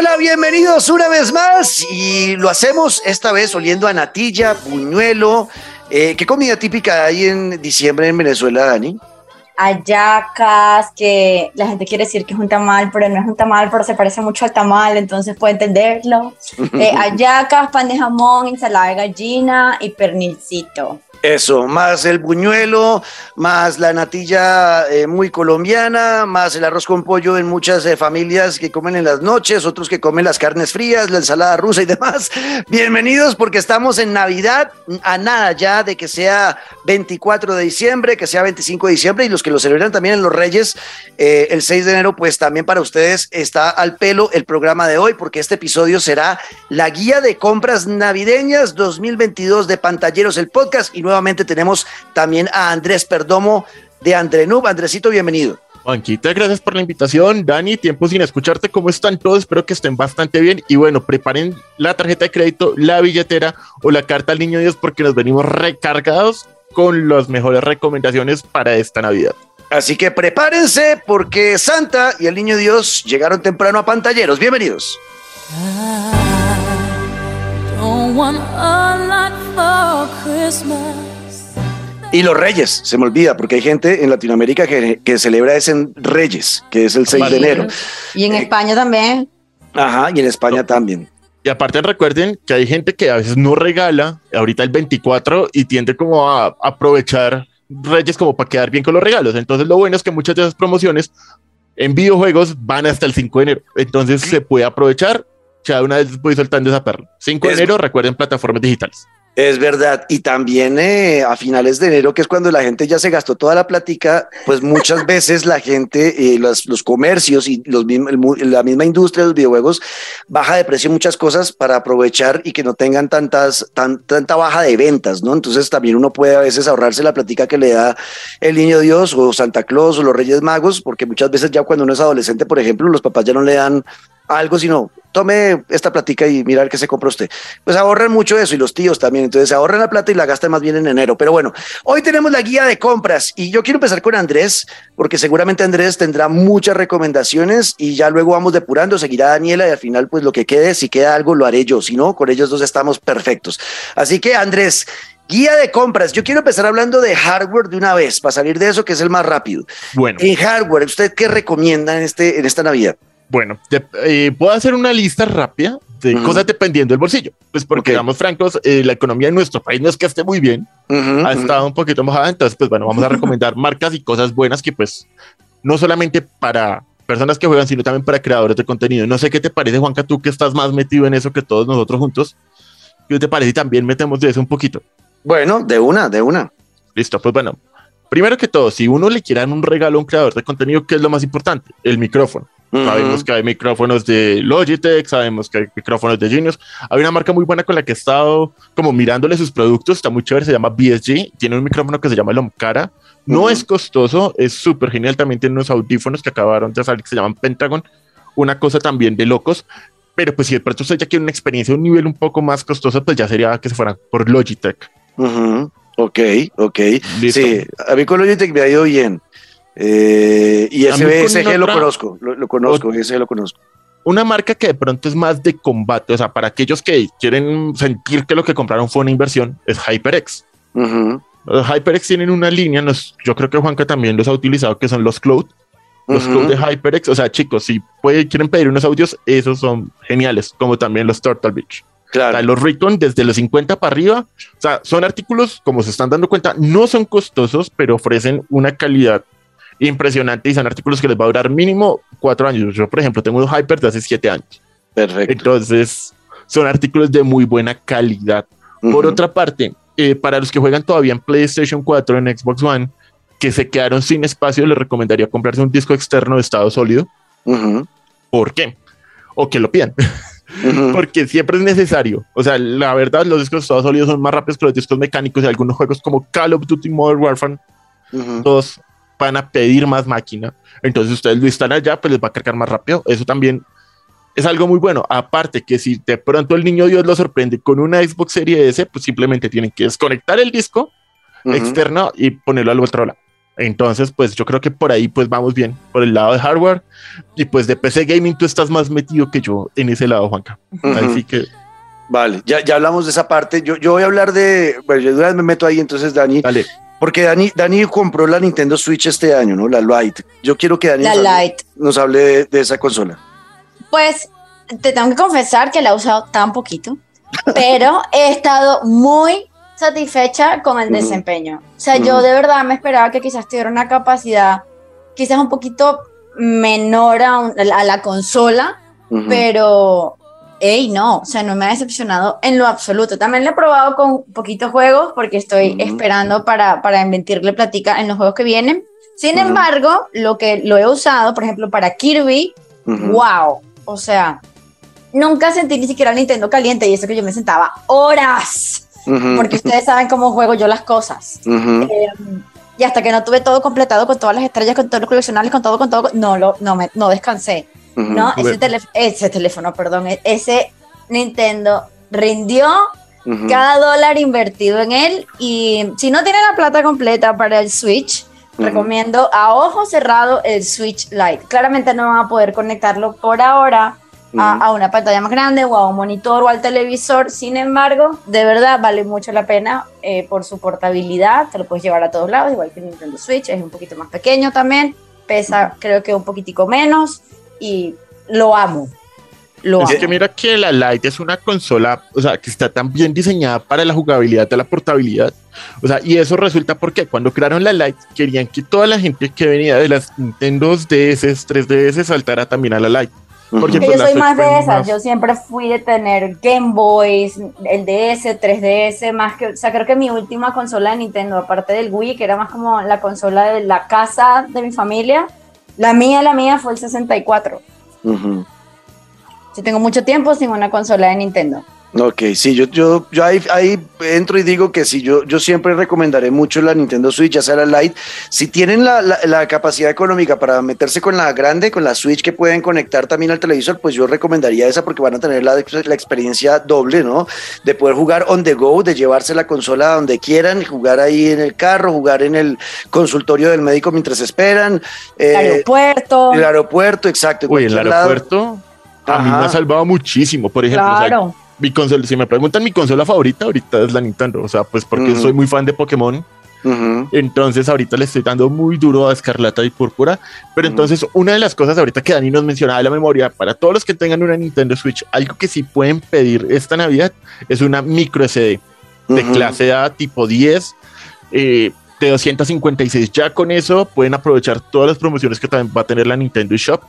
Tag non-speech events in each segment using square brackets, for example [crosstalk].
hola, bienvenidos una vez más y lo hacemos esta vez oliendo a natilla, buñuelo. Eh, ¿Qué comida típica hay en diciembre en Venezuela, Dani? Ayacas, que la gente quiere decir que es un tamal, pero no es un tamal, pero se parece mucho al tamal, entonces puede entenderlo. [laughs] Eh, ayacas, pan de jamón, ensalada de gallina y pernilcito. Eso, más el buñuelo, más la natilla eh, muy colombiana, más el arroz con pollo en muchas eh, familias que comen en las noches, otros que comen las carnes frías, la ensalada rusa y demás. [laughs] Bienvenidos porque estamos en Navidad, a nada ya de que sea 24 de diciembre, que sea 25 de diciembre y los que lo celebran también en los Reyes, eh, el 6 de enero, pues también para ustedes está al pelo el programa de hoy porque este episodio será la guía de compras navideñas 2022 de Pantalleros, el podcast y nuevamente tenemos también a Andrés Perdomo de Andrenub. Andresito, bienvenido. Juanquita, gracias por la invitación. Dani, tiempo sin escucharte. ¿Cómo están todos? Espero que estén bastante bien. Y bueno, preparen la tarjeta de crédito, la billetera o la carta al niño Dios porque nos venimos recargados con las mejores recomendaciones para esta Navidad. Así que prepárense porque Santa y el niño Dios llegaron temprano a pantalleros. Bienvenidos. Y los Reyes, se me olvida, porque hay gente en Latinoamérica que, que celebra ese en Reyes, que es el 6 de enero. Y en Eh, España también. Ajá, y en España también. Y aparte recuerden que hay gente que a veces no regala ahorita el 24 y tiende como a aprovechar Reyes como para quedar bien con los regalos. Entonces lo bueno es que muchas de esas promociones en videojuegos van hasta el 5 de enero. Entonces se puede aprovechar. Ya una vez voy soltando esa perla. 5 de Es- enero, recuerden plataformas digitales. Es verdad. Y también eh, a finales de enero, que es cuando la gente ya se gastó toda la plática, pues muchas [laughs] veces la gente, eh, los, los comercios y los, el la misma industria de los videojuegos baja de precio muchas cosas para aprovechar y que no tengan tantas, tan, tanta baja de ventas, ¿no? Entonces también uno puede a veces ahorrarse la plática que le da el niño Dios o Santa Claus o los Reyes Magos, porque muchas veces ya cuando uno es adolescente, por ejemplo, los papás ya no le dan algo, sino tome esta platica y mira qué se compra usted. Pues ahorran mucho eso y los tíos también. Entonces ahorran la plata y la gastan más bien en enero. Pero bueno, hoy tenemos la guía de compras y yo quiero empezar con Andrés, porque seguramente Andrés tendrá muchas recomendaciones y ya luego vamos depurando, seguirá Daniela y al final pues lo que quede, si queda algo lo haré yo, si no, con ellos dos estamos perfectos. Así que Andrés, Guía de compras. Yo quiero empezar hablando de hardware de una vez, para salir de eso, que es el más rápido. Bueno, En hardware, ¿usted qué recomienda en, este, en esta Navidad? Bueno, de- eh, puedo hacer una lista rápida de cosas dependiendo del bolsillo. Pues porque, Ok. seamos francos, eh, la economía en nuestro país no es que esté muy bien. Ha estado un poquito mojada, entonces pues bueno, vamos a [laughs] recomendar marcas y cosas buenas que pues no solamente para personas que juegan, sino también para creadores de contenido. No sé qué te parece, Juanca, tú que estás más metido en eso que todos nosotros juntos. ¿Qué te parece? Y también metemos de eso un poquito. Bueno, de una, de una. Listo, pues bueno. Primero que todo, si uno le quiere dar un regalo a un creador de contenido, ¿qué es lo más importante? El micrófono. Sabemos que hay micrófonos de Logitech, sabemos que hay micrófonos de Genius. Hay una marca muy buena con la que he estado como mirándole sus productos, está muy chévere, se llama BSG, tiene un micrófono que se llama el Omcara. No es costoso, es súper genial, también tiene unos audífonos que acabaron de salir que se llaman Pentagon, una cosa también de locos. Pero pues si de pronto usted ya quiere una experiencia un nivel un poco más costoso, pues ya sería que se fueran por Logitech. Ok, ok. Listo. Sí, a mí con Logitech me ha ido bien. Eh, y A mí con SBSG lo otra- conozco, lo, lo conozco, ese lo conozco. una marca que de pronto es más de combate, o sea, para aquellos que quieren sentir que lo que compraron fue una inversión, es HyperX. Ujú, Los HyperX tienen una línea, nos- yo creo que Juanca también los ha utilizado, que son los Cloud. Los ujú. Cloud de HyperX, o sea, chicos, si puede, quieren pedir unos audios, esos son geniales, como también los Turtle Beach. O sea, Claro. los Raycon desde los 50 para arriba, o sea, son artículos, como se están dando cuenta, no son costosos, pero ofrecen una calidad impresionante y son artículos que les va a durar mínimo cuatro años. Yo, por ejemplo, tengo un Hyper de hace siete años. Perfecto. Entonces, son artículos de muy buena calidad. Por otra parte, eh, para los que juegan todavía en PlayStation 4, en Xbox One, que se quedaron sin espacio, les recomendaría comprarse un disco externo de estado sólido. ¿Por qué? O que lo pidan. [laughs] Porque siempre es necesario. O sea, la verdad, los discos de estado sólido son más rápidos que los discos mecánicos y algunos juegos como Call of Duty Modern Warfare 2 van a pedir más máquina. Entonces, ustedes lo instalan allá, pues les va a cargar más rápido. Eso también es algo muy bueno. Aparte que si de pronto el niño Dios lo sorprende con una Xbox Series S, pues simplemente tienen que desconectar el disco Ujú. externo y ponerlo al otro lado. Entonces, pues yo creo que por ahí pues vamos bien, por el lado de hardware. Y pues de PC Gaming tú estás más metido que yo en ese lado, Juanca. Así que... Vale, ya, ya hablamos de esa parte. Yo, yo voy a hablar de... Bueno, yo me meto ahí, entonces Dani... Dale. Porque Dani, Dani compró la Nintendo Switch este año, ¿no? La Lite. Yo quiero que Dani La nos hable, Lite. nos hable de, de esa consola. Pues te tengo que confesar que la he usado tan poquito, pero [laughs] he estado muy satisfecha con el desempeño. O sea, yo de verdad me esperaba que quizás tuviera una capacidad quizás un poquito menor a, un- a la consola, pero, hey, no, o sea, no me ha decepcionado en lo absoluto. También lo he probado con poquitos juegos porque estoy Ujú. esperando para, para invertirle platica en los juegos que vienen. Sin Ujú. embargo, lo que lo he usado, por ejemplo, para Kirby, Ujú. wow, o sea, nunca sentí ni siquiera el Nintendo caliente y eso que yo me sentaba horas, porque ustedes saben cómo juego yo las cosas. Eh, y hasta que no tuve todo completado con todas las estrellas, con todos los coleccionables, con todo, con todo, no, lo, no, me, no descansé. ¿No? Ese, telé- ese teléfono, perdón, e- ese Nintendo rindió cada dólar invertido en él y si no tiene la plata completa para el Switch, recomiendo a ojo cerrado el Switch Lite. Claramente no van a poder conectarlo por ahora a una pantalla más grande o a un monitor o al televisor, sin embargo, de verdad vale mucho la pena eh, por su portabilidad, te lo puedes llevar a todos lados, igual que el Nintendo Switch, es un poquito más pequeño también, pesa creo que un poquitico menos y lo amo. Lo Es amo. que mira que la Lite es una consola, o sea, que está tan bien diseñada para la jugabilidad de la portabilidad. O sea, y eso resulta porque cuando crearon la Lite querían que toda la gente que venía de las Nintendo DS, 3DS saltara también a la Lite. Porque Que pues, yo soy más de esas, más- yo siempre fui de tener Game Boys, el DS, 3DS, más que, o sea, creo que mi última consola de Nintendo, aparte del Wii, que era más como la consola de la casa de mi familia, la mía, la mía fue el 64. Ujú. Sí, tengo mucho tiempo sin una consola de Nintendo. Ok, sí, yo, yo, yo ahí, ahí entro y digo que sí, yo, yo siempre recomendaré mucho la Nintendo Switch, ya sea la Lite. Si tienen la, la- la capacidad económica para meterse con la grande, con la Switch que pueden conectar también al televisor, pues yo recomendaría esa porque van a tener la, la experiencia doble, ¿no? De poder jugar on the go, de llevarse la consola a donde quieran, jugar ahí en el carro, jugar en el consultorio del médico mientras esperan. El eh, aeropuerto, el aeropuerto, exacto. en Uy, el cualquier lado. aeropuerto a mí Ajá. me ha salvado muchísimo. Por ejemplo, o sea, claro. Mi consola, si me preguntan mi consola favorita, ahorita es la Nintendo. O sea, pues porque soy muy fan de Pokémon. Entonces ahorita le estoy dando muy duro a Escarlata y Púrpura. Pero entonces una de las cosas ahorita que Dani nos mencionaba de la memoria, para todos los que tengan una Nintendo Switch, algo que sí pueden pedir esta Navidad es una micro SD de clase A tipo 10. eh, de 256 ya con eso pueden aprovechar todas las promociones que también va a tener la Nintendo Shop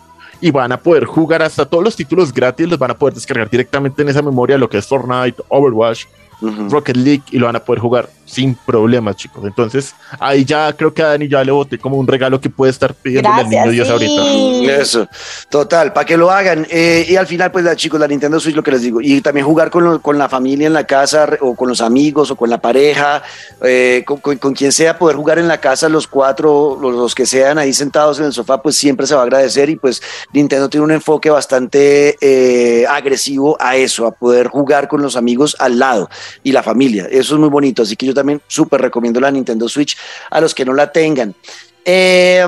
y van a poder jugar hasta todos los títulos gratis los van a poder descargar directamente en esa memoria lo que es Fortnite, Overwatch. Rocket League y lo van a poder jugar sin problemas, chicos. Entonces, ahí ya creo que a Dani ya le boté como un regalo que puede estar pidiendo al niño. Dios ahorita. Eso, total, para que lo hagan. Eh, y al final, pues, la, chicos, la Nintendo Switch, lo que les digo, y también jugar con, lo- con la familia en la casa, o con los amigos, o con la pareja, eh, con, con- con quien sea, poder jugar en la casa, los cuatro, los, los que sean ahí sentados en el sofá, pues siempre se va a agradecer. Y pues, Nintendo tiene un enfoque bastante eh, agresivo a eso, a poder jugar con los amigos al lado y la familia. Eso es muy bonito. Así que yo también súper recomiendo la Nintendo Switch a los que no la tengan. Eh,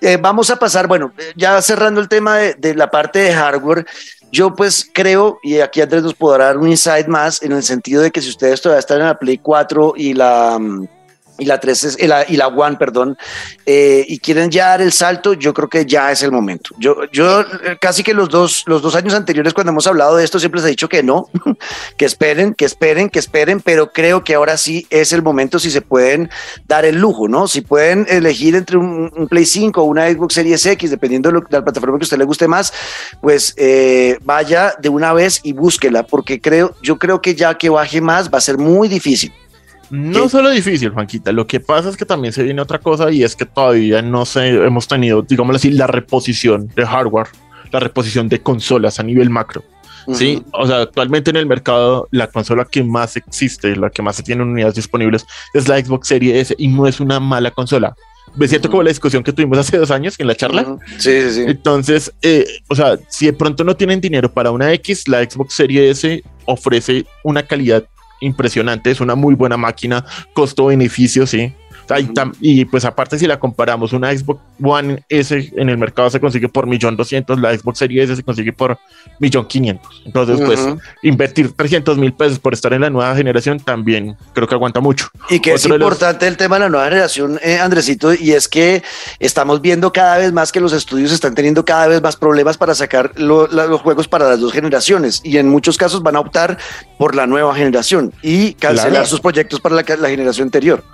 eh, vamos a pasar, bueno, ya cerrando el tema de, de la parte de hardware, yo pues creo, y aquí Andrés nos podrá dar un insight más, en el sentido de que si ustedes todavía están en la Play 4 y la... mm, y la 3 es- la, y la One, perdón, eh, y quieren ya dar el salto, yo creo que ya es el momento. Yo, yo casi que los dos, los dos años anteriores cuando hemos hablado de esto siempre les he dicho que no, [laughs] que esperen, que esperen, que esperen, pero creo que ahora sí es el momento si se pueden dar el lujo, ¿no? Si pueden elegir entre un, Play 5 o una Xbox Series X, dependiendo de, la plataforma que usted le guste más, pues eh, vaya de una vez y búsquela, porque creo, yo creo que ya que baje más va a ser muy difícil. No ¿Qué? solo difícil, Juanquita. Lo que pasa es que también se viene otra cosa y es que todavía no sé, hemos tenido, digámoslo así, la reposición de hardware, la reposición de consolas a nivel macro. Sí, o sea, actualmente en el mercado la consola que más existe, la que más se tiene en unidades disponibles es la Xbox Series S y no es una mala consola. Me siento como la discusión que tuvimos hace dos años en la charla. Sí, sí, sí. Entonces, eh, o sea, si de pronto no tienen dinero para una X, la Xbox Series S ofrece una calidad impresionante, es una muy buena máquina, costo-beneficio, sí. Y pues aparte si la comparamos, una Xbox One S en el mercado se consigue por millón doscientos, la Xbox Series S se consigue por millón quinientos. Entonces pues invertir 300 mil pesos por estar en la nueva generación también creo que aguanta mucho. Y que es importante el tema de la nueva generación, eh, Andresito, y es que estamos viendo cada vez más que los estudios están teniendo cada vez más problemas para sacar los juegos para las dos generaciones y en muchos casos van a optar por la nueva generación y cancelar sus proyectos para la, la generación anterior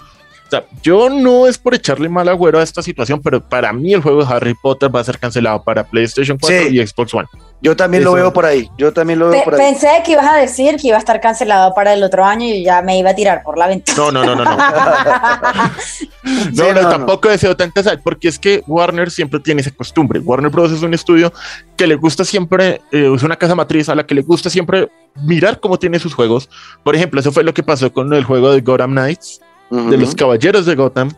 yo no es por echarle mal agüero a esta situación, pero para mí el juego de Harry Potter va a ser cancelado para PlayStation 4 y Xbox One. Yo también lo veo por ahí. Yo también lo veo por ahí. Pensé que ibas a decir que iba a estar cancelado para el otro año y ya me iba a tirar por la ventana. No, no, no, no. No, [laughs] no, tampoco deseo tanta sal, porque es que Warner siempre tiene esa costumbre. Warner Bros. es un estudio que le gusta siempre, eh, es una casa matriz a la que le gusta siempre mirar cómo tiene sus juegos. Por ejemplo, eso fue lo que pasó con el juego de Gotham Knights de los caballeros de Gotham,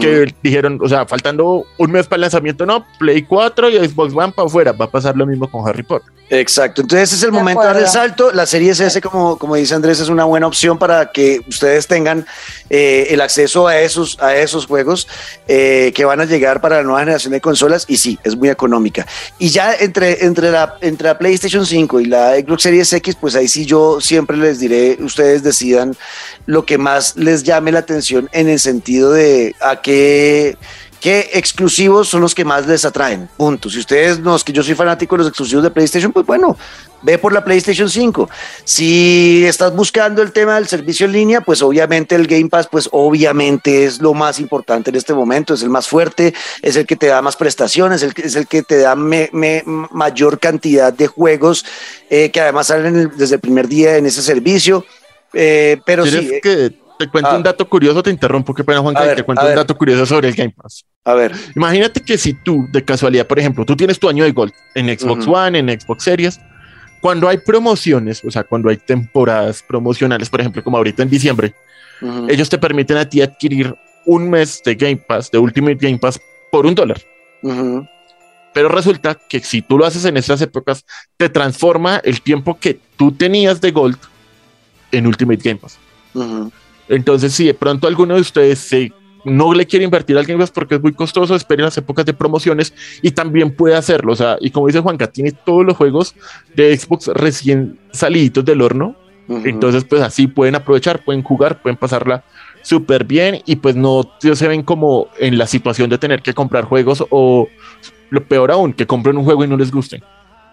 que dijeron, o sea, faltando un mes para el lanzamiento, no, Play 4 y Xbox One para afuera, va a pasar lo mismo con Harry Potter. Exacto, entonces es el momento de dar el salto. La serie S, como, como dice Andrés, es una buena opción para que ustedes tengan eh, el acceso a esos, a esos juegos eh, que van a llegar para la nueva generación de consolas y sí, es muy económica. Y ya entre, entre, la, entre la PlayStation 5 y la Xbox Series X, pues ahí sí yo siempre les diré, ustedes decidan lo que más les llame la atención en el sentido de qué ¿Qué exclusivos son los que más les atraen? Punto. Si ustedes no, es que yo soy fanático de los exclusivos de PlayStation, pues bueno, ve por la PlayStation 5. Si estás buscando el tema del servicio en línea, pues obviamente el Game Pass, pues obviamente es lo más importante en este momento, es el más fuerte, es el que te da más prestaciones, es el que te da mayor cantidad de juegos eh, que además salen desde el primer día en ese servicio. Eh, pero sí. Que te cuento un ah. dato curioso, te interrumpo, qué pena Juan, te cuento un dato curioso sobre el Game Pass. A ver. Imagínate que si tú, de casualidad, por ejemplo, tú tienes tu año de Gold en Xbox One, en Xbox Series, cuando hay promociones, o sea, cuando hay temporadas promocionales, por ejemplo, como ahorita en diciembre, ellos te permiten a ti adquirir un mes de Game Pass, de Ultimate Game Pass, por un dólar. Pero resulta que si tú lo haces en esas épocas, te transforma el tiempo que tú tenías de Gold en Ultimate Game Pass. Entonces, si de pronto alguno de ustedes no le quiere invertir al Game Pass porque es muy costoso, esperen las épocas de promociones y también puede hacerlo. O sea, y como dice Juanca, tiene todos los juegos de Xbox recién saliditos del horno. Entonces, pues así pueden aprovechar, pueden jugar, pueden pasarla súper bien y pues no se ven como en la situación de tener que comprar juegos o lo peor aún, que compren un juego y no les guste.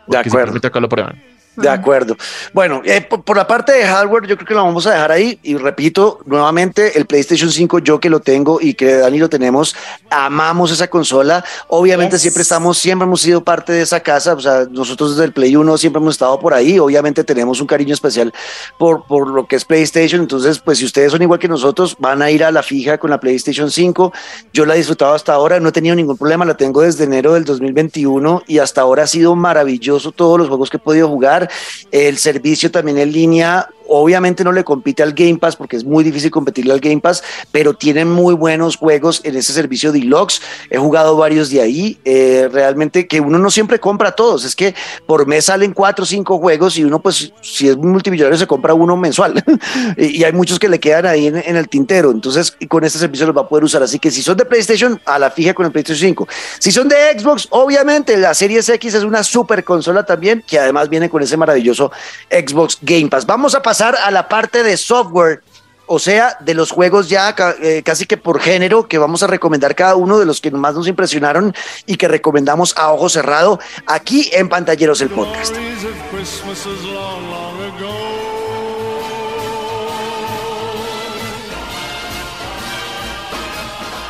De acuerdo. Acá lo prueban. De acuerdo. Bueno, eh, por, la parte de hardware, yo creo que lo vamos a dejar ahí. Y repito, nuevamente, el PlayStation 5, yo que lo tengo y que Dani lo tenemos, amamos esa consola. Obviamente, siempre estamos, siempre hemos sido parte de esa casa. O sea, nosotros desde el Play 1 siempre hemos estado por ahí. Obviamente, tenemos un cariño especial por, por lo que es PlayStation. Entonces, pues, si ustedes son igual que nosotros, van a ir a la fija con la PlayStation 5. Yo la he disfrutado hasta ahora, no he tenido ningún problema. La tengo desde enero del 2021 y hasta ahora ha sido maravilloso todos los juegos que he podido jugar el servicio también en línea Obviamente no le compite al Game Pass porque es muy difícil competirle al Game Pass, pero tienen muy buenos juegos en ese servicio Deluxe. He jugado varios de ahí. Eh, realmente que uno no siempre compra todos. Es que por mes salen cuatro o cinco juegos y uno, pues, si es multimillonario, se compra uno mensual. [laughs] y hay muchos que le quedan ahí en, el tintero. Entonces, con este servicio los va a poder usar. Así que si son de PlayStation, a la fija con el PlayStation 5. Si son de Xbox, obviamente la Series X es una super consola también, que además viene con ese maravilloso Xbox Game Pass. Vamos a pasar a la parte de software, o sea, de los juegos ya eh, casi que por género, que vamos a recomendar cada uno de los que más nos impresionaron y que recomendamos a ojo cerrado aquí en Pantalleros el Podcast.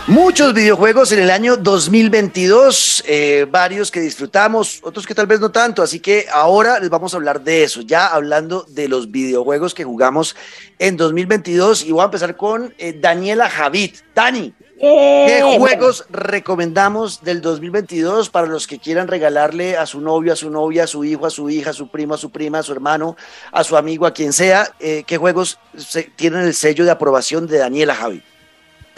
Muchos videojuegos en el año 2022, eh, varios que disfrutamos, otros que tal vez no tanto, así que ahora les vamos a hablar de eso, ya hablando de los videojuegos que jugamos en 2022 y voy a empezar con eh, Daniela Javid. Dani, ¿qué eh, juegos recomendamos del 2022 para los que quieran regalarle a su novio, a su novia, a su hijo, a su hija, a su primo, a su prima, a su hermano, a su amigo, a quien sea? ¿Qué juegos tienen el sello de aprobación de Daniela Javid?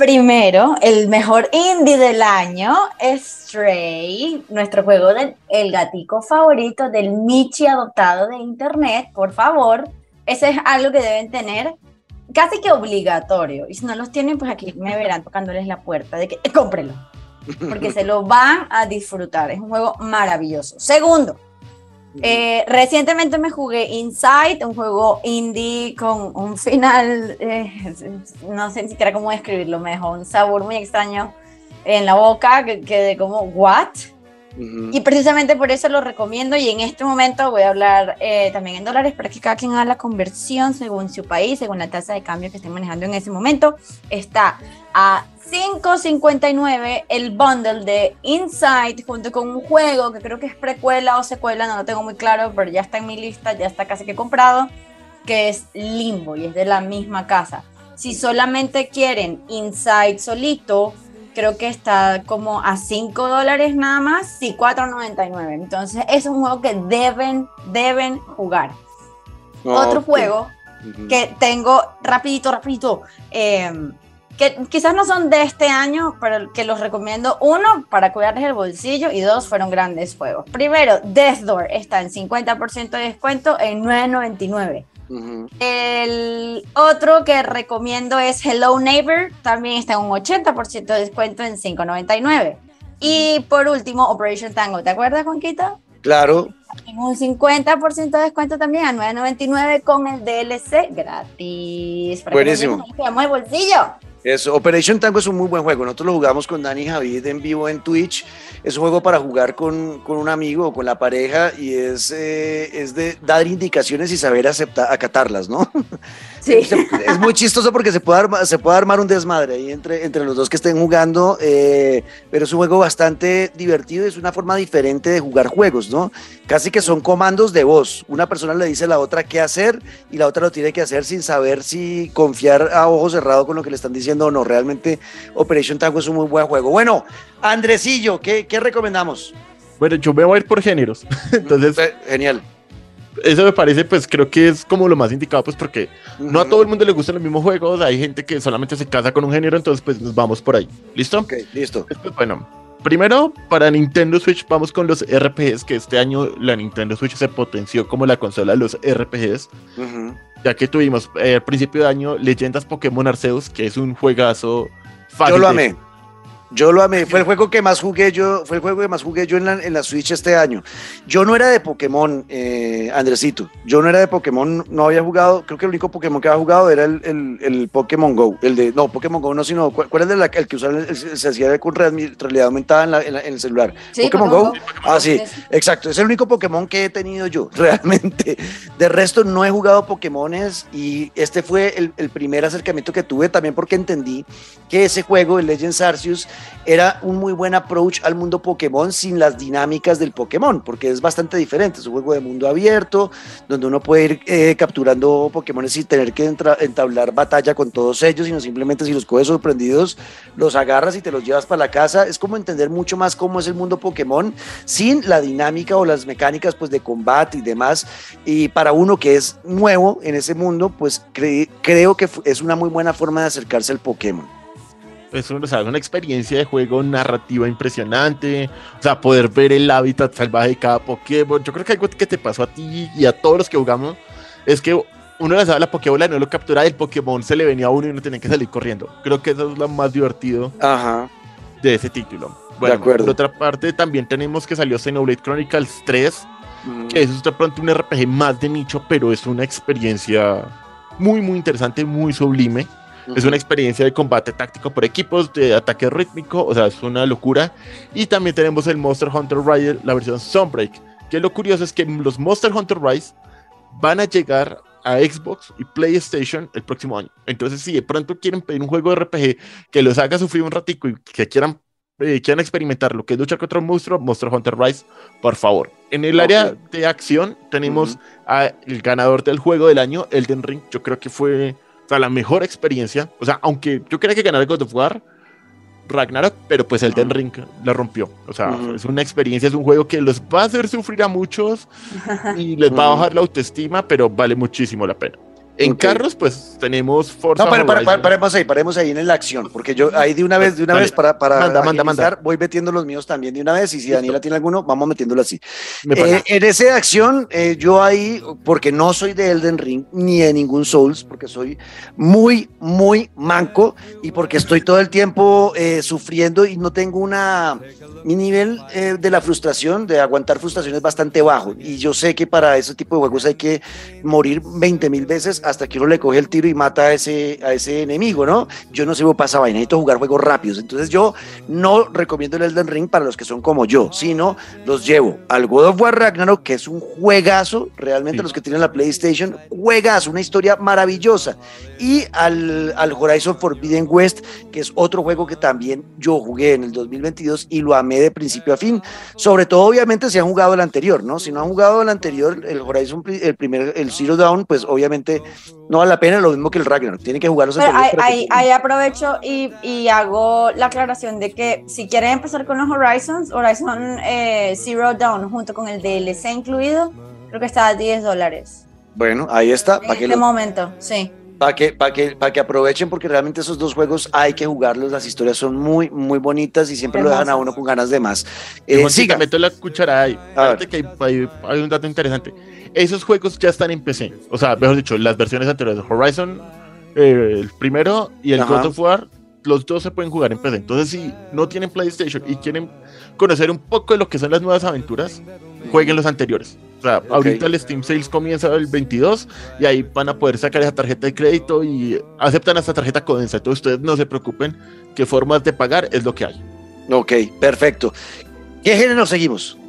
Primero, el mejor indie del año Stray, nuestro juego del el gatico favorito del Michi adoptado de internet, por favor. Ese es algo que deben tener casi que obligatorio. Y si no los tienen, pues aquí me verán tocándoles la puerta de que eh, cómprelo. Porque se lo van a disfrutar. Es un juego maravilloso. Segundo, eh, recientemente me jugué Inside, un juego indie con un final, eh, no sé ni siquiera cómo describirlo, me dejó un sabor muy extraño en la boca, que quedé como, ¿what? Y precisamente por eso lo recomiendo y en este momento voy a hablar eh, también en dólares para que cada quien haga la conversión según su país, según la tasa de cambio que esté manejando en ese momento. Está a 5.59 el bundle de Inside junto con un juego que creo que es precuela o secuela, no lo tengo muy claro, pero ya está en mi lista, ya está casi que comprado, que es Limbo y es de la misma casa. Si solamente quieren Inside solito, creo que está como a 5 dólares nada más, sí, 4.99. Entonces es un juego que deben, deben jugar. Otro juego que tengo rapidito, rapidito, em, que quizás no son de este año, pero que los recomiendo. Uno, para cuidarles el bolsillo y dos, fueron grandes juegos. Primero, Death Door está en 50% de descuento en 9.99. El otro que recomiendo es Hello Neighbor, también está en un 80% de descuento en 5.99. Y por último, Operation Tango, ¿te acuerdas, Juanquita? Claro. En un 50% de descuento también a 9.99 con el DLC gratis. Buenísimo. Que el bolsillo. Eso, Operation Tango es un muy buen juego. Nosotros lo jugamos con Dani Javid en vivo en Twitch. Es un juego para jugar con, con un amigo o con la pareja y es, eh, es de dar indicaciones y saber aceptar, acatarlas, ¿no? [laughs] Sí. Es muy chistoso porque se puede, armar, se puede armar un desmadre ahí entre, entre los dos que estén jugando, eh, pero es un juego bastante divertido. Es una forma diferente de jugar juegos, ¿no? Casi que son comandos de voz. Una persona le dice a la otra qué hacer y la otra lo tiene que hacer sin saber si confiar a ojo cerrado con lo que le están diciendo o no. Realmente Operation Tango es un muy buen juego. Bueno, Andresillo, ¿qué, qué recomendamos? Bueno, yo me voy a ir por géneros. [laughs] Entonces, genial eso me parece, pues creo que es como lo más indicado, pues porque no a todo el mundo le gustan los mismos juegos, hay gente que solamente se casa con un género, entonces pues nos vamos por ahí. ¿Listo? Ok, listo. bueno, primero para Nintendo Switch vamos con los RPGs, que este año la Nintendo Switch se potenció como la consola de los RPGs, ya que tuvimos eh, al principio de año Leyendas Pokémon Arceus, que es un juegazo fácil. Yo lo amé. Yo lo amé, fue el juego que más jugué yo, fue el juego que más jugué yo en la, en la Switch este año. Yo no era de Pokémon, eh, Andresito. Yo no era de Pokémon, no había jugado, creo que el único Pokémon que había jugado era el, el, el Pokémon Go. El de, no, Pokémon Go no, sino, ¿cuál, es el, que usaba, se hacía con realidad aumentada en, la, en, el celular? ¿Pokémon, Go? Ah, sí, exacto. Es el único Pokémon que he tenido yo, [laughs] realmente. De resto, no he jugado Pokémones y este fue el, el primer acercamiento que tuve también porque entendí que ese juego, el Legends Arceus, era un muy buen approach al mundo Pokémon sin las dinámicas del Pokémon, porque es bastante diferente. Es un juego de mundo abierto, donde uno puede ir eh, capturando Pokémon sin tener que entablar batalla con todos ellos, sino simplemente si los coges sorprendidos, los agarras y te los llevas para la casa. Es como entender mucho más cómo es el mundo Pokémon sin la dinámica o las mecánicas pues, de combate y demás. Y para uno que es nuevo en ese mundo, pues creo que es una muy buena forma de acercarse al Pokémon es una experiencia de juego narrativa impresionante, o sea, poder ver el hábitat salvaje de cada Pokémon. Yo creo que algo que te pasó a ti y a todos los que jugamos es que uno lanzaba la Pokébola y no lo capturaba y el Pokémon se le venía a uno y uno tenía que salir corriendo. Creo que eso es lo más divertido de ese título. Bueno, de acuerdo. por otra parte, también tenemos que salió Xenoblade Chronicles 3, que es de pronto un RPG más de nicho, pero es una experiencia muy, muy interesante, muy sublime. Es una experiencia de combate táctico por equipos, de ataque rítmico, o sea, es una locura. Y también tenemos el Monster Hunter Rise, la versión Sunbreak. Que lo curioso es que los Monster Hunter Rise van a llegar a Xbox y PlayStation el próximo año. Entonces, si de pronto quieren pedir un juego de RPG que los haga sufrir un ratico y que quieran, eh, quieran experimentar lo que es luchar contra un monstruo, Monster Hunter Rise, por favor. En el área de acción tenemos al ganador del juego del año, Elden Ring. Yo creo que fue sea, la mejor experiencia. O sea, aunque yo quería que ganara God of War, Ragnarok, pero pues el Den Ring la rompió. O sea, es una experiencia, es un juego que los va a hacer sufrir a muchos [laughs] y les va a bajar la autoestima, pero vale muchísimo la pena. En carros, pues tenemos Forza. No, paremos ahí, paremos ahí en la acción, porque yo ahí de una vez, de una vez para, para manda, manda, voy metiendo los míos también de una vez, y si Daniela tiene alguno, vamos metiéndolo así. Eh, en ese de acción, eh, yo ahí, porque no soy de Elden Ring ni de ningún Souls, porque soy muy, muy manco y porque estoy todo el tiempo eh, sufriendo y no tengo una. Mi nivel de la frustración, de aguantar frustración es bastante bajo. Y yo sé que para ese tipo de juegos hay que morir 20 mil veces hasta que uno le coge el tiro y mata a ese, a ese enemigo, ¿no? Yo no sirvo para esa vaina, necesito jugar juegos rápidos. Entonces yo no recomiendo el Elden Ring para los que son como yo, sino los llevo al God of War Ragnarok, que es un juegazo, realmente los que tienen la PlayStation, juegazo, una historia maravillosa. Y al, al Horizon Forbidden West, que es otro juego que también yo jugué en el 2022 y lo amé de principio a fin. Sobre todo, obviamente, si han jugado el anterior, ¿no? Si no han jugado el anterior, el Horizon, el primer, el Zero Dawn, pues obviamente no vale la pena lo mismo que el Ragnarok. Tienen que jugarlos ahí, ahí, aprovecho y, y, hago la aclaración de que si quieren empezar con los Horizons, Horizon eh, Zero Dawn junto con el DLC incluido, creo que está a 10 dólares. Bueno, ahí está. En este momento, sí. Para que, para, que, para que aprovechen, porque realmente esos dos juegos hay que jugarlos. Las historias son muy, muy bonitas y siempre lo dejan a uno con ganas de más. Eh, siga. meto la cuchara ahí. Que hay, hay un dato interesante esos juegos ya están en PC. O sea, mejor dicho, las versiones anteriores de Horizon, eh, el primero y el God of War, los dos se pueden jugar en PC. Entonces, si no tienen PlayStation y quieren conocer un poco de lo que son las nuevas aventuras, jueguen los anteriores. O sea, ahorita el Steam Sales comienza el 22 y ahí van a poder sacar esa tarjeta de crédito y aceptan esta tarjeta Codensa. Entonces, ustedes no se preocupen qué formas de pagar es lo que hay. Ok, perfecto. ¿Qué género seguimos?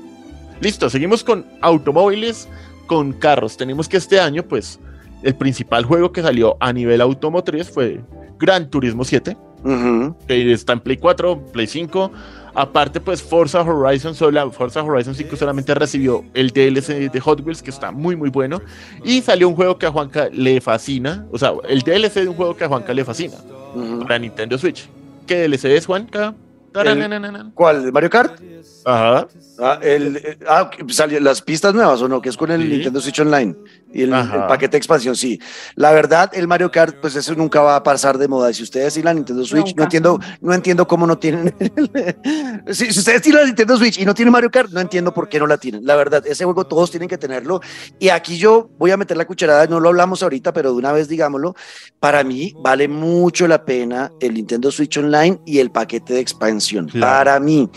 Listo, seguimos con automóviles con carros. Tenemos que este año, pues, el principal juego que salió a nivel automotriz fue Gran Turismo 7, que está en Play 4, Play 5. Aparte, pues Forza Horizon, sola, Forza Horizon 5 solamente recibió el DLC de Hot Wheels, que está muy, muy bueno. Y salió un juego que a Juanca le fascina. O sea, el DLC de un juego que a Juanca le fascina. Para Nintendo Switch. ¿Qué DLC es, Juanca? ¿Cuál? ¿De Mario Kart? Ajá. Ah, el, eh, ah, las pistas nuevas o no, que es con el Nintendo Switch Online y el, paquete de expansión, sí. La verdad, el Mario Kart, pues eso nunca va a pasar de moda. Si ustedes tienen la Nintendo Switch, no entiendo, no entiendo cómo no tienen. [laughs] si, ustedes tienen la Nintendo Switch y no tienen Mario Kart, no entiendo por qué no la tienen. La verdad, ese juego todos tienen que tenerlo. Y aquí yo voy a meter la cucharada, no lo hablamos ahorita, pero de una vez digámoslo. Para mí vale mucho la pena el Nintendo Switch Online y el paquete de expansión. Para mí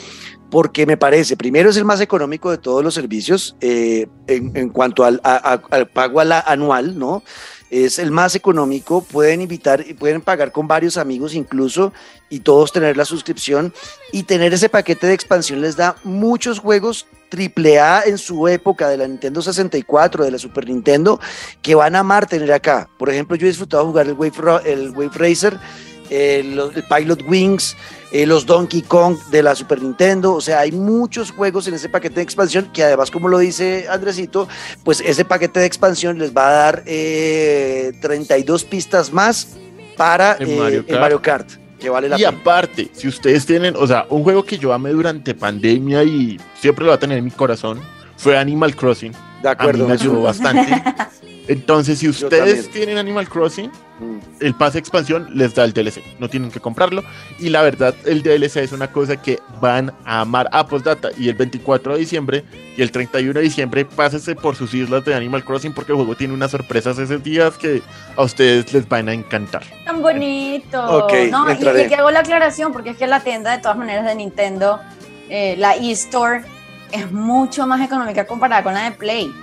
porque me parece, primero es el más económico de todos los servicios eh, en, cuanto al, pago anual, ¿no? Es el más económico, pueden invitar y pueden pagar con varios amigos incluso y todos tener la suscripción y tener ese paquete de expansión les da muchos juegos AAA en su época de la Nintendo 64, de la Super Nintendo, que van a amar tener acá. Por ejemplo, yo he disfrutado jugar el Wave, el Wave Racer, el, el Pilot Wings, eh, los Donkey Kong de la Super Nintendo, o sea, hay muchos juegos en ese paquete de expansión que además, como lo dice Andresito, pues ese paquete de expansión les va a dar 32 eh, pistas más para eh, Mario, Kart. Que vale la y aparte, si ustedes tienen, o sea, un juego que yo amé durante pandemia y siempre lo va a tener en mi corazón, fue Animal Crossing. De acuerdo. me ayudó bastante. [laughs] Entonces, si ustedes tienen Animal Crossing, mm. el pase de expansión les da el DLC. No tienen que comprarlo. Y la verdad, el DLC es una cosa que van a amar a Postdata. Y el 24 de diciembre y el 31 de diciembre, pásese por sus islas de Animal Crossing porque el juego tiene unas sorpresas esos días que a ustedes les van a encantar. Tan bonito. no, y, que hago la aclaración porque es que la tienda de todas maneras de Nintendo, eh, la eStore, es mucho más económica comparada con la de Play.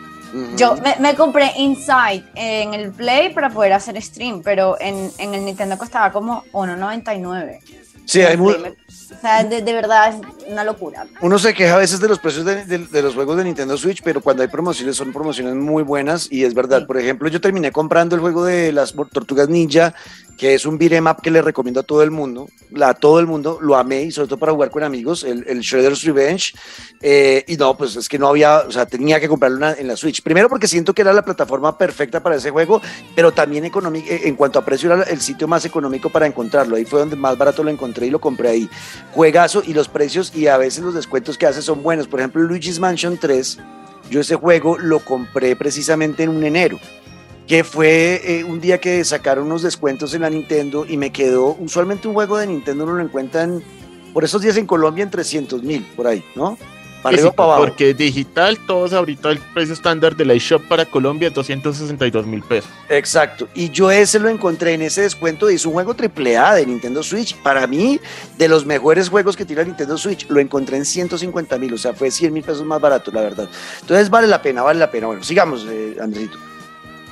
Yo me, compré Inside en el Play para poder hacer stream, pero en, en el Nintendo costaba como 1.99. Sí, hay muy... O sea, de, verdad es una locura. Uno se queja a veces de los precios de, de, los juegos de Nintendo Switch, pero cuando hay promociones son promociones muy buenas y es verdad. Por ejemplo, yo terminé comprando el juego de las Tortugas Ninja que es un beat'em up que le recomiendo a todo el mundo, a todo el mundo, lo amé y sobre todo para jugar con amigos, el, el Shredder's Revenge, eh, y no, pues es que no había, o sea, tenía que comprarlo en la Switch, primero porque siento que era la plataforma perfecta para ese juego, pero también económico, eh, en cuanto a precio era el sitio más económico para encontrarlo, ahí fue donde más barato lo encontré y lo compré ahí, juegazo y los precios y a veces los descuentos que hace son buenos, por ejemplo Luigi's Mansion 3, yo ese juego lo compré precisamente en un enero, que fue eh, un día que sacaron unos descuentos en la Nintendo y me quedó, usualmente un juego de Nintendo no lo encuentran por esos días en Colombia en 300 mil, por ahí, ¿no? Para sí, para abajo. Porque digital, todos ahorita el precio estándar de la eShop para Colombia es 262 mil pesos. Exacto. Y yo ese lo encontré en ese descuento y es un juego AAA de Nintendo Switch. Para mí, de los mejores juegos que tiene Nintendo Switch, lo encontré en 150 mil. O sea, fue 100 mil pesos más barato, la verdad. Entonces vale la pena, vale la pena. Bueno, sigamos, eh, Andresito.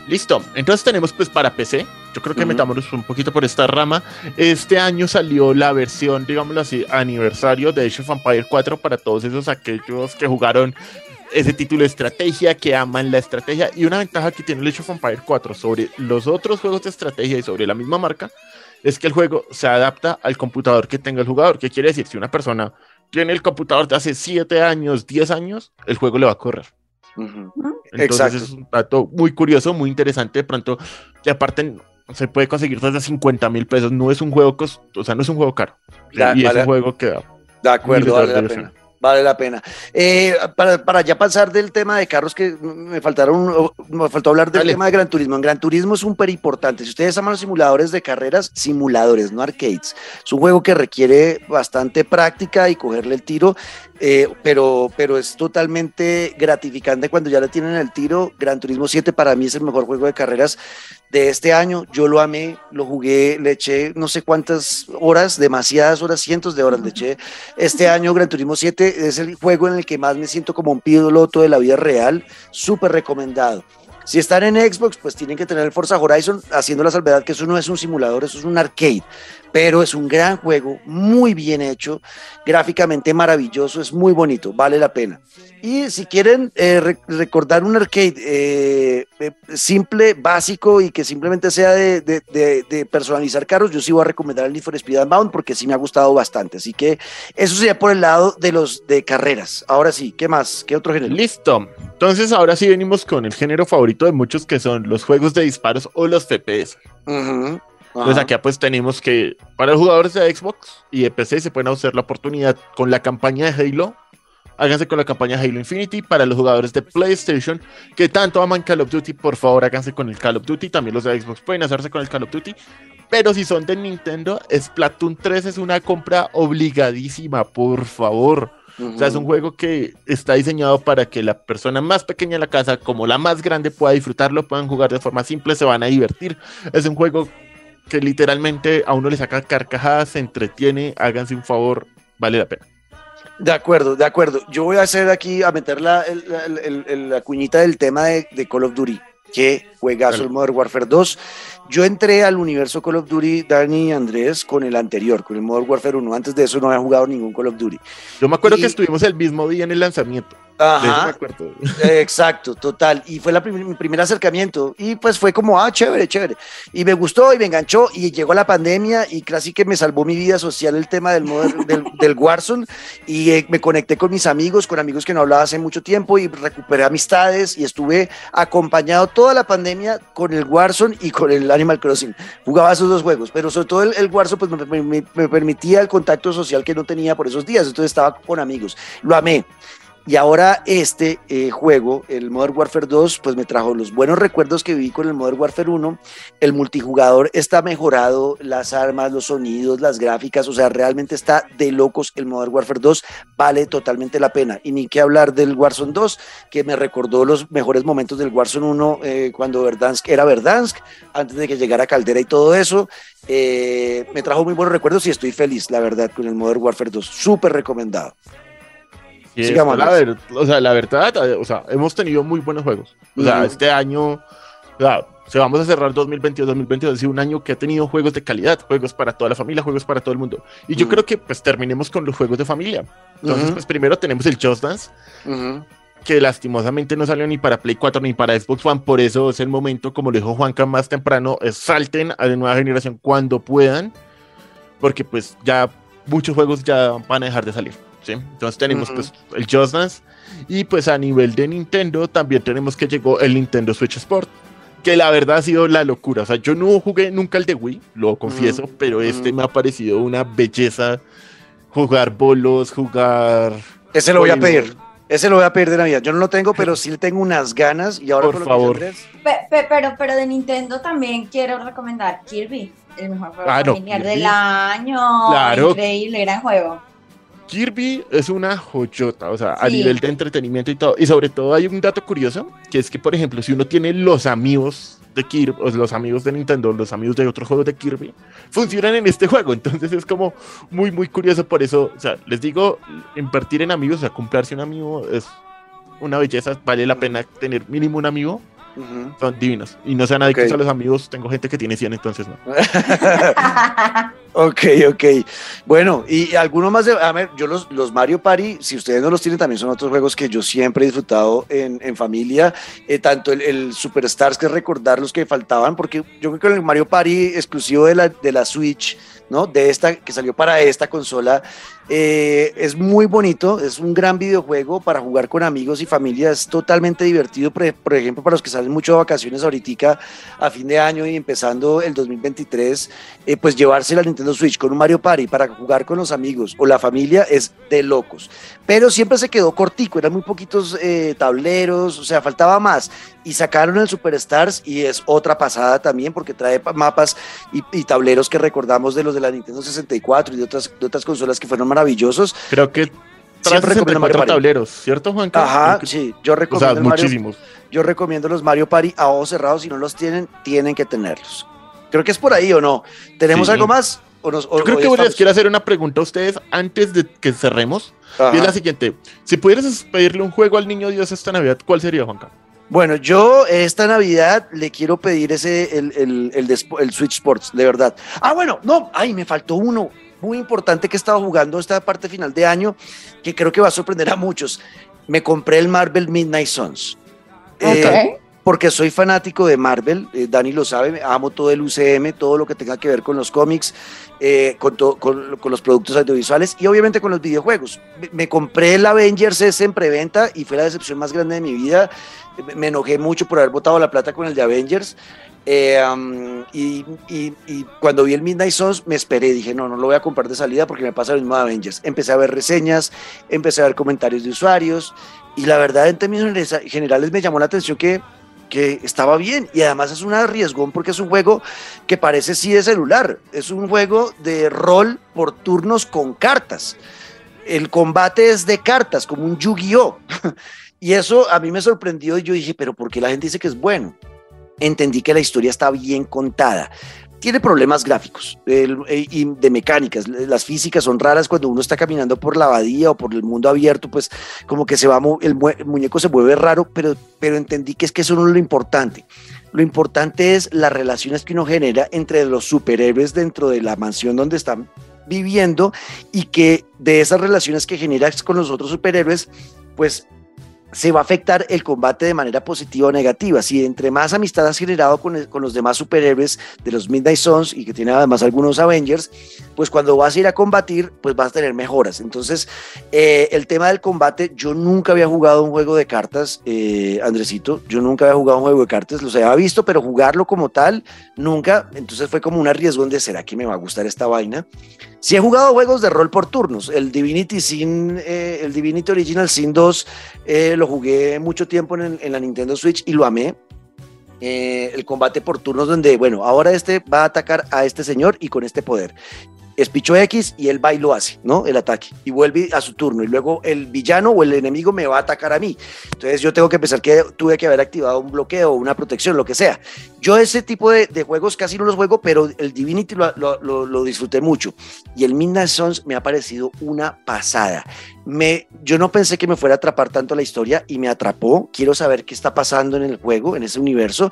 Listo, entonces tenemos pues para PC, yo creo que uh -huh. metámonos un poquito por esta rama. Este año salió la versión, digámoslo así, aniversario de Age of Empire 4 para todos esos aquellos que jugaron ese título de estrategia, que aman la estrategia. Y una ventaja que tiene el Age of Empire 4 sobre los otros juegos de estrategia y sobre la misma marca es que el juego se adapta al computador que tenga el jugador. ¿Qué quiere decir? Si una persona tiene el computador de hace 7 años, 10 años, el juego le va a correr. Uh -huh. Entonces Exacto. es un dato muy curioso, muy interesante. De pronto, y aparte se puede conseguir desde 50 mil pesos. No es un juego costo, o sea, no es un juego caro. Da, y vale, es un juego que da. De acuerdo, vale la pena. Vale la pena. Eh, para, para, ya pasar del tema de carros, que me faltaron, me faltó hablar del Dale. tema de Gran Turismo. En Gran Turismo es súper importante. Si ustedes aman los simuladores de carreras, simuladores, no arcades. Es un juego que requiere bastante práctica y cogerle el tiro. Eh, pero, pero es totalmente gratificante cuando ya le tienen el tiro. Gran Turismo 7 para mí es el mejor juego de carreras de este año. Yo lo amé, lo jugué, le eché no sé cuántas horas, demasiadas horas, cientos de horas le eché. Este año Gran Turismo 7 es el juego en el que más me siento como un piloto de la vida real. Súper recomendado. Si están en Xbox, pues tienen que tener el Forza Horizon, haciendo la salvedad que eso no es un simulador, eso es un arcade, pero es un gran juego, muy bien hecho, gráficamente maravilloso, es muy bonito, vale la pena. Y si quieren eh, re recordar un arcade eh, eh, simple, básico y que simplemente sea de, de, de, de, personalizar carros, yo sí voy a recomendar el Need for Speed Unbound porque sí me ha gustado bastante. Así que eso sería por el lado de los de carreras. Ahora sí, ¿qué más? ¿Qué otro género? Listo. Entonces ahora sí venimos con el género favorito de muchos que son los juegos de disparos o los FPS. Uh -huh. Entonces acá pues tenemos que para los jugadores de Xbox y de PC se pueden hacer la oportunidad con la campaña de Halo. Háganse con la campaña Halo Infinity. Para los jugadores de PlayStation que tanto aman Call of Duty, por favor háganse con el Call of Duty. También los de Xbox pueden hacerse con el Call of Duty. Pero si son de Nintendo, Splatoon 3 es una compra obligadísima, por favor. Uh -huh. O sea, es un juego que está diseñado para que la persona más pequeña de la casa, como la más grande, pueda disfrutarlo, puedan jugar de forma simple, se van a divertir. Es un juego que literalmente a uno le saca carcajadas, se entretiene, háganse un favor, vale la pena. De acuerdo, de acuerdo. Yo voy a hacer aquí, a meter la, la cuñita del tema de, de, Call of Duty. Que juegazo el Modern Warfare 2. Yo entré al universo Call of Duty, Dani y Andrés, con el anterior, con el Modern Warfare 1. Antes de eso no había jugado ningún Call of Duty. Yo me acuerdo y... que estuvimos el mismo día en el lanzamiento. Ajá, exacto, total. Y fue la prim mi primer acercamiento. Y pues fue como, ah, chévere, chévere. Y me gustó y me enganchó. Y llegó la pandemia y casi que me salvó mi vida social el tema del, [laughs] del, del Warzone. Y eh, me conecté con mis amigos, con amigos que no hablaba hace mucho tiempo y recuperé amistades. Y estuve acompañado toda la pandemia con el Warzone y con el Animal Crossing. Jugaba esos dos juegos, pero sobre todo el, Warzone pues me, me permitía el contacto social que no tenía por esos días. Entonces estaba con amigos. Lo amé. Y ahora este eh, juego, el Modern Warfare 2, pues me trajo los buenos recuerdos que viví con el Modern Warfare 1. El multijugador está mejorado, las armas, los sonidos, las gráficas, o sea, realmente está de locos el Modern Warfare 2, vale totalmente la pena. Y ni que hablar del Warzone 2, que me recordó los mejores momentos del Warzone 1 eh, cuando Verdansk era Verdansk, antes de que llegara Caldera y todo eso. Eh, me trajo muy buenos recuerdos y estoy feliz, la verdad, con el Modern Warfare 2. Súper recomendado. Sigamos. La, ver, o sea, la verdad, o sea, hemos tenido muy buenos juegos. O sea, uh -huh. este año, o sea, se vamos a cerrar 2022-2022, ha sido un año que ha tenido juegos de calidad, juegos para toda la familia, juegos para todo el mundo. Y yo uh -huh. creo que pues terminemos con los juegos de familia. Entonces, uh -huh. pues primero tenemos el Just Dance, que lastimosamente no salió ni para Play 4 ni para Xbox One, por eso es el momento, como lo dijo Juanca más temprano, es salten a la nueva generación cuando puedan, porque pues ya muchos juegos ya van a dejar de salir. ¿Sí? Entonces tenemos uh -huh. pues el Just Dance y pues a nivel de Nintendo también tenemos que llegó el Nintendo Switch Sport que la verdad ha sido la locura. O sea, yo no jugué nunca el de Wii, lo confieso, uh -huh. pero este me ha parecido una belleza jugar bolos, jugar... Ese lo voy a pedir. Ese lo voy a pedir de Navidad. Yo no lo tengo, pero [laughs] sí le tengo unas ganas. Y ahora Por con lo que favor. Pe- pe- pero, pero de Nintendo también quiero recomendar Kirby, el mejor juego Ah, no, familiar Kirby. del año. Claro. Increíble, gran juego. Kirby es una joyota, o sea, a Sí. nivel de entretenimiento y todo. Y sobre todo hay un dato curioso, que es que, por ejemplo, si uno tiene los amigos de Kirby, o los amigos de Nintendo, los amigos de otros juegos de Kirby, funcionan en este juego. Entonces es como muy, muy curioso por eso. O sea, les digo, invertir en amigos, o sea, comprarse un amigo es una belleza, vale la pena tener mínimo un amigo, ujú. son divinos. Y no sean adictos Ok. a los amigos, tengo gente que tiene 100, entonces no. [laughs] [laughs] Ok, ok. Bueno, y alguno más de. A ver, yo los, los Mario Party, si ustedes no los tienen, también son otros juegos que yo siempre he disfrutado en, en familia. Eh, tanto el, Superstars, que es recordar los que faltaban, porque yo creo que el Mario Party exclusivo de la, de la Switch, ¿no? De esta, que salió para esta consola, eh, es muy bonito. Es un gran videojuego para jugar con amigos y familia. Es totalmente divertido, por, ejemplo, para los que salen mucho de vacaciones ahorita a fin de año y empezando el 2023 eh, pues llevarse la Switch con un Mario Party para jugar con los amigos o la familia es de locos. Pero siempre se quedó cortico, eran muy poquitos eh, tableros, o sea, faltaba más. Y sacaron el Superstars y es otra pasada también porque trae pa- mapas y, y tableros que recordamos de los de la Nintendo 64 y de otras, de otras consolas que fueron maravillosos. Creo que Siempre recomiendo Mario 64 Party. tableros, ¿cierto, Juanca? Ajá, que- sí, yo O sea, recomiendo, Mario, muchísimos. yo recomiendo los Mario Party a ojos cerrados. Si no los tienen, tienen que tenerlos. Creo que es por ahí o no. ¿Tenemos Sí. algo más? ¿O nos- o- Yo creo que ya les estamos? quiero hacer una pregunta a ustedes antes de que cerremos. Ajá. Y es la siguiente. Si pudieras pedirle un juego al niño Dios esta Navidad, ¿cuál sería, Juanca? Bueno, yo esta Navidad le quiero pedir ese, el, el, el, Switch Sports, de verdad. Ah, bueno, no, ay, me faltó uno muy importante que he estado jugando esta parte final de año, que creo que va a sorprender a muchos. Me compré el Marvel Midnight Suns. Eh, Ok. Porque soy fanático de Marvel, eh, Dani lo sabe, amo todo el UCM, todo lo que tenga que ver con los cómics, eh, con, to- con, con los productos audiovisuales y obviamente con los videojuegos. Me, me compré el Avengers ese en preventa y fue la decepción más grande de mi vida. Me, me enojé mucho por haber botado la plata con el de Avengers. Eh, um, y, y- y cuando vi el Midnight Suns me esperé, dije no, no lo voy a comprar de salida porque me pasa lo mismo de Avengers. Empecé a ver reseñas, empecé a ver comentarios de usuarios y la verdad en términos generales me llamó la atención que que estaba bien y además es un arriesgón porque es un juego que parece sí de celular, es un juego de rol por turnos con cartas. El combate es de cartas, como un Yu-Gi-Oh! [laughs] y eso a mí me sorprendió y yo dije, pero ¿por qué la gente dice que es bueno? Entendí que la historia está bien contada. Tiene problemas gráficos eh, y de mecánicas. Las físicas son raras cuando uno está caminando por la abadía o por el mundo abierto, pues como que se va, el, el muñeco se mueve raro, pero, pero entendí que es que eso no es lo importante. Lo importante es las relaciones que uno genera entre los superhéroes dentro de la mansión donde están viviendo y que de esas relaciones que generas con los otros superhéroes, pues se va a afectar el combate de manera positiva o negativa. Si entre más amistad has generado con, el- con los demás superhéroes de los Midnight Suns y que tiene además algunos Avengers, pues cuando vas a ir a combatir, pues vas a tener mejoras. Entonces, eh, el tema del combate, yo nunca había jugado un juego de cartas, eh, Andresito, yo nunca había jugado un juego de cartas, los había visto, pero jugarlo como tal, nunca. Entonces fue como un arriesgo de, ¿será que me va a gustar esta vaina? Sí he jugado juegos de rol por turnos, el Divinity Sin, eh, el Divinity Original Sin 2, eh, lo jugué mucho tiempo en, la Nintendo Switch y lo amé. Eh, el combate por turnos donde, bueno, ahora este va a atacar a este señor y con este poder. Es picho X y él va y lo hace, ¿no? El ataque. Y vuelve a su turno. Y luego el villano o el enemigo me va a atacar a mí. Entonces yo tengo que pensar que tuve que haber activado un bloqueo, una protección, lo que sea. Yo ese tipo de, de juegos casi no los juego, pero el Divinity lo, lo- lo- lo disfruté mucho. Y el Midnight Suns me ha parecido una pasada. Me, yo no pensé que me fuera a atrapar tanto la historia y me atrapó. Quiero saber qué está pasando en el juego, en ese universo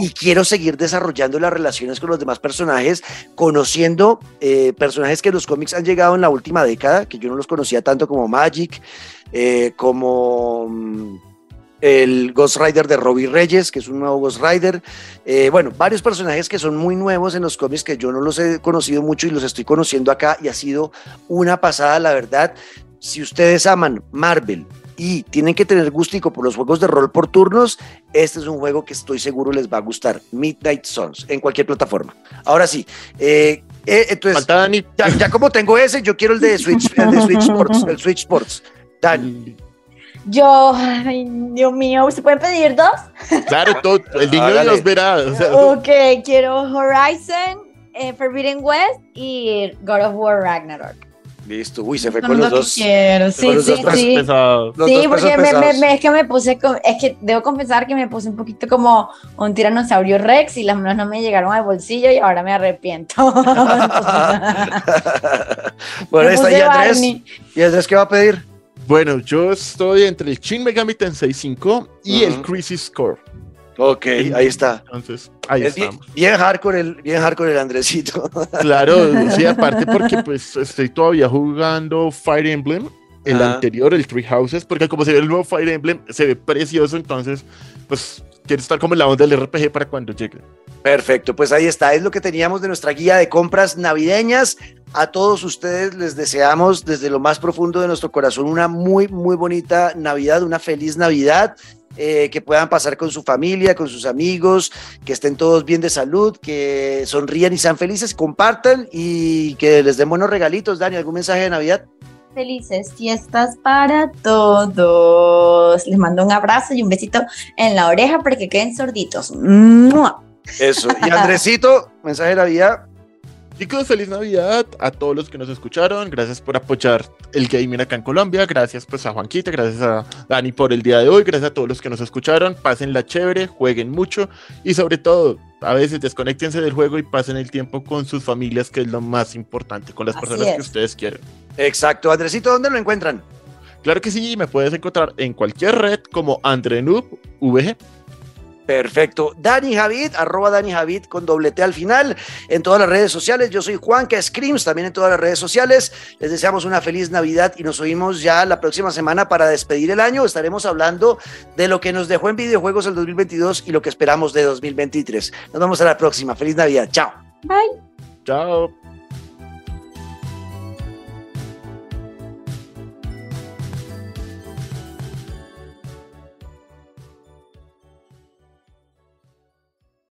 y quiero seguir desarrollando las relaciones con los demás personajes, conociendo eh, personajes que los cómics han llegado en la última década, que yo no los conocía tanto como Magic, eh, como mm, el Ghost Rider de Robbie Reyes, que es un nuevo Ghost Rider. Eh, bueno, varios personajes que son muy nuevos en los cómics que yo no los he conocido mucho y los estoy conociendo acá y ha sido una pasada, la verdad. Si ustedes aman Marvel y tienen que tener gustico por los juegos de rol por turnos, este es un juego que estoy seguro les va a gustar. Midnight Suns, en cualquier plataforma. Ahora sí, eh, eh, entonces, Falta Dani. ya, ya como tengo ese, yo quiero el de Switch, el de Switch Sports, el Switch Sports. Dan, Yo, ay, Dios mío, ¿se pueden pedir dos? Claro, todo, el niño Hágale. los verá. o sea, Ok, quiero Horizon, eh, Forbidden West y God of War Ragnarok. Listo. Uy, se fue con los dos. quiero, con sí, los sí, dos sí. pesados. Los sí, dos porque me, me- pesados. me- es que me puse, es que debo confesar que me puse un poquito como un tiranosaurio rex y las manos no me llegaron al bolsillo y ahora me arrepiento. [laughs] [laughs] bueno, Me está ahí Andrés. ¿Y Andrés qué va a pedir? Bueno, yo estoy entre el Shin Megami Tensei 5 y el. Crisis Core. Ok, ahí está. Entonces, ahí Es bien, estamos. bien hardcore el, bien hardcore el Andresito. [laughs] Claro, sí, aparte porque pues estoy todavía jugando Fire Emblem, el Ajá. anterior, el Three Houses, porque como se ve el nuevo Fire Emblem, se ve precioso, entonces, pues quiero estar como en la onda del RPG para cuando llegue. Perfecto, pues ahí está, es lo que teníamos de nuestra guía de compras navideñas. A todos ustedes les deseamos desde lo más profundo de nuestro corazón una muy, muy bonita Navidad, una feliz Navidad. Eh, que puedan pasar con su familia, con sus amigos, que estén todos bien de salud, que sonrían y sean felices, compartan y que les den buenos regalitos. Dani, ¿algún mensaje de Navidad? Felices fiestas para todos. Les mando un abrazo y un besito en la oreja para que queden sorditos. ¡Mua! Eso. Y [laughs] Andresito, mensaje de Navidad. Chicos, feliz Navidad a todos los que nos escucharon. Gracias por apoyar el gaming acá en Colombia. Gracias pues a Juanquita, gracias a Dani por el día de hoy. Gracias a todos los que nos escucharon. Pásenla chévere, jueguen mucho y sobre todo, a veces desconectense del juego y pasen el tiempo con sus familias, que es lo más importante, con las Así personas que es. ustedes quieren. Exacto. Andresito, ¿dónde lo encuentran? Claro que sí, me puedes encontrar en cualquier red como AndreNoob VG. Perfecto. Dani Javid, arroba Dani Javid con doble T al final en todas las redes sociales. Yo soy Juanca Screams, también en todas las redes sociales. Les deseamos una feliz Navidad y nos oímos ya la próxima semana para despedir el año. Estaremos hablando de lo que nos dejó en videojuegos el 2022 y lo que esperamos de 2023. Nos vemos a la próxima. Feliz Navidad. Chao. Bye. Chao.